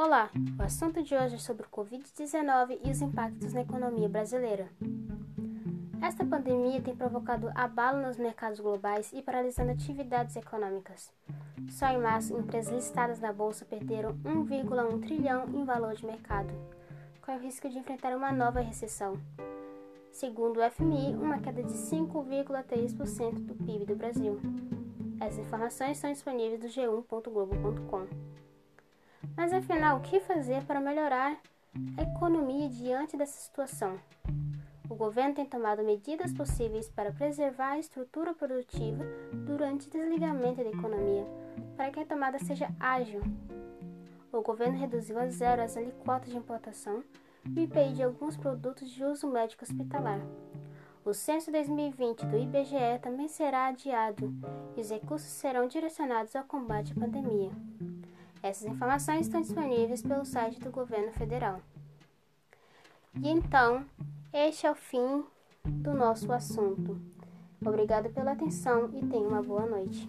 Olá, o assunto de hoje é sobre o Covid-19 e os impactos na economia brasileira. Esta pandemia tem provocado abalo nos mercados globais e paralisando atividades econômicas. Só em março, empresas listadas na bolsa perderam 1,1 trilhão em valor de mercado, com o risco de enfrentar uma nova recessão. Segundo o FMI, uma queda de 5,3% do PIB do Brasil. Essas informações estão disponíveis no g1.globo.com. Mas afinal, o que fazer para melhorar a economia diante dessa situação? O governo tem tomado medidas possíveis para preservar a estrutura produtiva durante o desligamento da economia, para que a tomada seja ágil. O governo reduziu a zero as alíquotas de importação e o IPI de alguns produtos de uso médico hospitalar. O censo 2020 do IBGE também será adiado e os recursos serão direcionados ao combate à pandemia. Essas informações estão disponíveis pelo site do governo federal. E então, este é o fim do nosso assunto. Obrigado pela atenção e tenha uma boa noite.